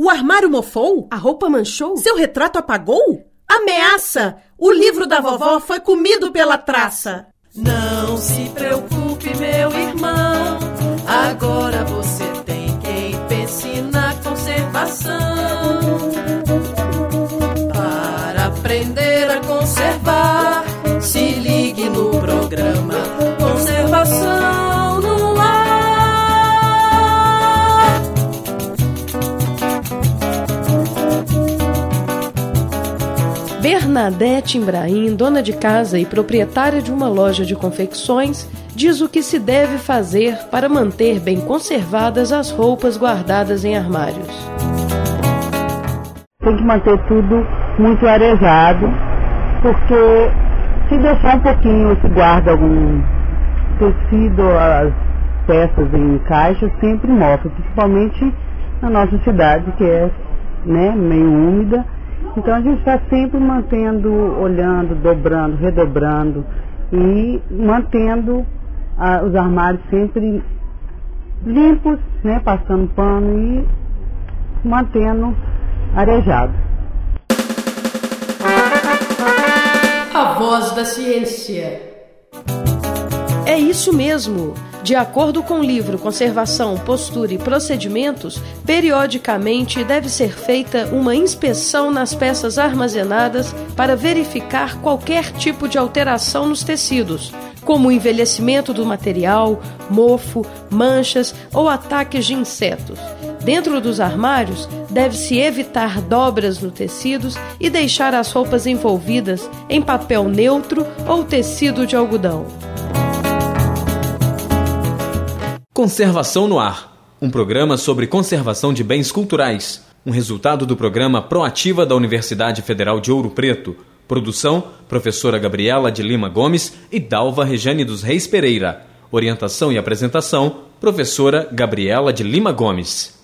O armário mofou? A roupa manchou? Seu retrato apagou? Ameaça! O livro da vovó foi comido pela traça. Não se preocupe, Bernadette Imbraim, dona de casa e proprietária de uma loja de confecções, diz o que se deve fazer para manter bem conservadas as roupas guardadas em armários. Tem que manter tudo muito arejado, porque se deixar um pouquinho, se guarda algum tecido, as peças em caixa, sempre mofam, principalmente na nossa cidade, que é né, meio úmida. Então a gente está sempre mantendo, olhando, dobrando, redobrando e mantendo ah, os armários sempre limpos, né, passando pano e mantendo arejado. A voz da ciência. É isso mesmo! De acordo com o livro Conservação, Postura e Procedimentos, periodicamente deve ser feita uma inspeção nas peças armazenadas para verificar qualquer tipo de alteração nos tecidos, como o envelhecimento do material, mofo, manchas ou ataques de insetos. Dentro dos armários, deve-se evitar dobras no tecidos e deixar as roupas envolvidas em papel neutro ou tecido de algodão. Conservação no Ar um programa sobre conservação de bens culturais, um resultado do programa Proativa da Universidade Federal de Ouro Preto. Produção: Professora Gabriela de Lima Gomes e Dalva Rejane dos Reis Pereira. Orientação e apresentação: Professora Gabriela de Lima Gomes.